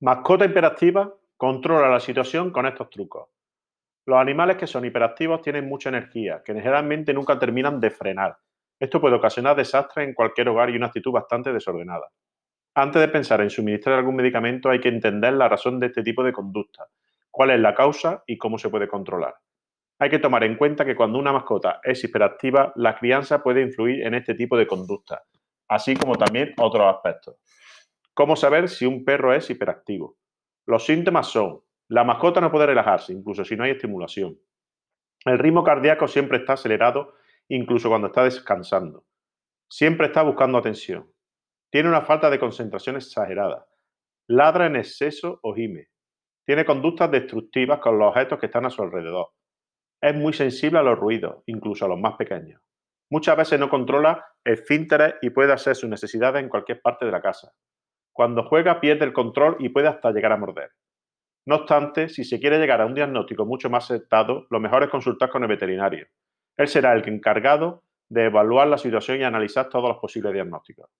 Mascota hiperactiva controla la situación con estos trucos. Los animales que son hiperactivos tienen mucha energía, que generalmente nunca terminan de frenar. Esto puede ocasionar desastres en cualquier hogar y una actitud bastante desordenada. Antes de pensar en suministrar algún medicamento hay que entender la razón de este tipo de conducta, cuál es la causa y cómo se puede controlar. Hay que tomar en cuenta que cuando una mascota es hiperactiva, la crianza puede influir en este tipo de conducta, así como también otros aspectos. ¿Cómo saber si un perro es hiperactivo? Los síntomas son, la mascota no puede relajarse, incluso si no hay estimulación. El ritmo cardíaco siempre está acelerado, incluso cuando está descansando. Siempre está buscando atención. Tiene una falta de concentración exagerada. Ladra en exceso o gime. Tiene conductas destructivas con los objetos que están a su alrededor. Es muy sensible a los ruidos, incluso a los más pequeños. Muchas veces no controla esfínteres y puede hacer sus necesidades en cualquier parte de la casa. Cuando juega pierde el control y puede hasta llegar a morder. No obstante, si se quiere llegar a un diagnóstico mucho más acertado, lo mejor es consultar con el veterinario. Él será el encargado de evaluar la situación y analizar todos los posibles diagnósticos.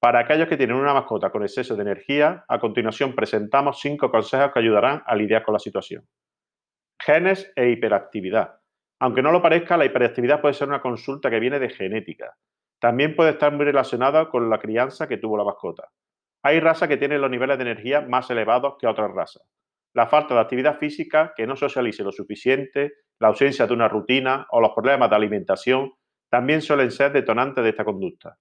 Para aquellos que tienen una mascota con exceso de energía, a continuación presentamos cinco consejos que ayudarán a lidiar con la situación. Genes e hiperactividad. Aunque no lo parezca, la hiperactividad puede ser una consulta que viene de genética. También puede estar muy relacionada con la crianza que tuvo la mascota. Hay razas que tienen los niveles de energía más elevados que otras razas. La falta de actividad física, que no socialice lo suficiente, la ausencia de una rutina o los problemas de alimentación también suelen ser detonantes de esta conducta.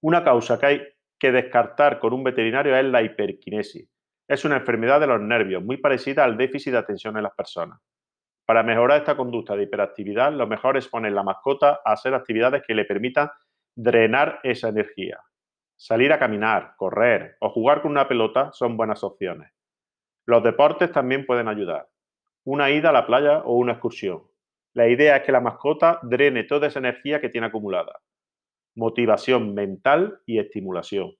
Una causa que hay que descartar con un veterinario es la hiperquinesis. Es una enfermedad de los nervios muy parecida al déficit de atención en las personas. Para mejorar esta conducta de hiperactividad, lo mejor es poner la mascota a hacer actividades que le permitan drenar esa energía. Salir a caminar, correr o jugar con una pelota son buenas opciones. Los deportes también pueden ayudar. Una ida a la playa o una excursión. La idea es que la mascota drene toda esa energía que tiene acumulada. Motivación mental y estimulación.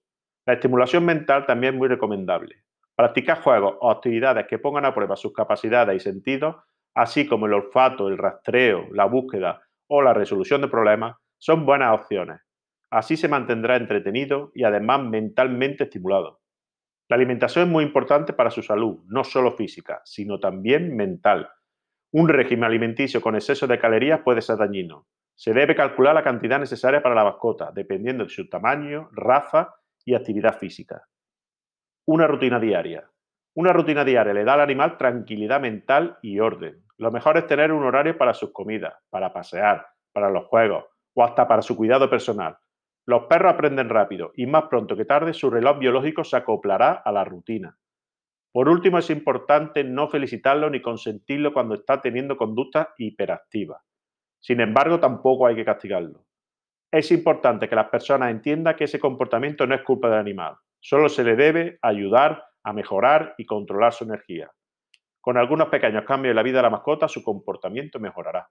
La estimulación mental también es muy recomendable. Practicar juegos o actividades que pongan a prueba sus capacidades y sentidos, así como el olfato, el rastreo, la búsqueda o la resolución de problemas, son buenas opciones. Así se mantendrá entretenido y además mentalmente estimulado. La alimentación es muy importante para su salud, no solo física, sino también mental. Un régimen alimenticio con exceso de calorías puede ser dañino. Se debe calcular la cantidad necesaria para la mascota, dependiendo de su tamaño, raza y actividad física. Una rutina diaria. Una rutina diaria le da al animal tranquilidad mental y orden. Lo mejor es tener un horario para sus comidas, para pasear, para los juegos o hasta para su cuidado personal. Los perros aprenden rápido y más pronto que tarde su reloj biológico se acoplará a la rutina. Por último, es importante no felicitarlo ni consentirlo cuando está teniendo conductas hiperactivas. Sin embargo, tampoco hay que castigarlo. Es importante que las personas entiendan que ese comportamiento no es culpa del animal. Solo se le debe ayudar a mejorar y controlar su energía. Con algunos pequeños cambios en la vida de la mascota, su comportamiento mejorará.